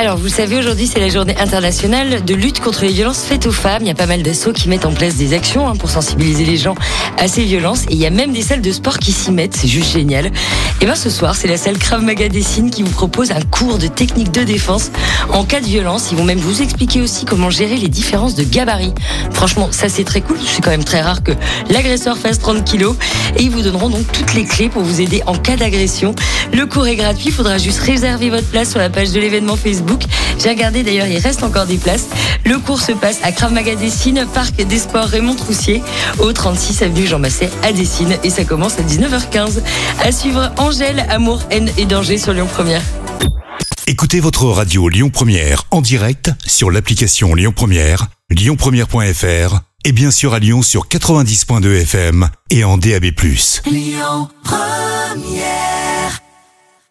Alors, vous savez, aujourd'hui, c'est la journée internationale de lutte contre les violences faites aux femmes. Il y a pas mal d'assauts qui mettent en place des actions hein, pour sensibiliser les gens à ces violences. Et il y a même des salles de sport qui s'y mettent. C'est juste génial. Et bien, ce soir, c'est la salle Krav Maga qui vous propose un cours de technique de défense en cas de violence. Ils vont même vous expliquer aussi comment gérer les différences de gabarit. Franchement, ça, c'est très cool. C'est quand même très rare que l'agresseur fasse 30 kilos. Et ils vous donneront donc toutes les clés pour vous aider en cas d'agression. Le cours est gratuit. Il faudra juste réserver votre place sur la page de l'événement Facebook. J'ai regardé d'ailleurs, il reste encore des places. Le cours se passe à Krav Maga Dessine, Parc des Sports Raymond Troussier, au 36 avenue Jean Massé à Dessine. Et ça commence à 19h15. À suivre Angèle, Amour, Haine et Danger sur Lyon Première. Écoutez votre radio Lyon Première en direct sur l'application Lyon Première, lyonpremière.fr et bien sûr à Lyon sur 90.2 FM et en DAB+. Lyon Première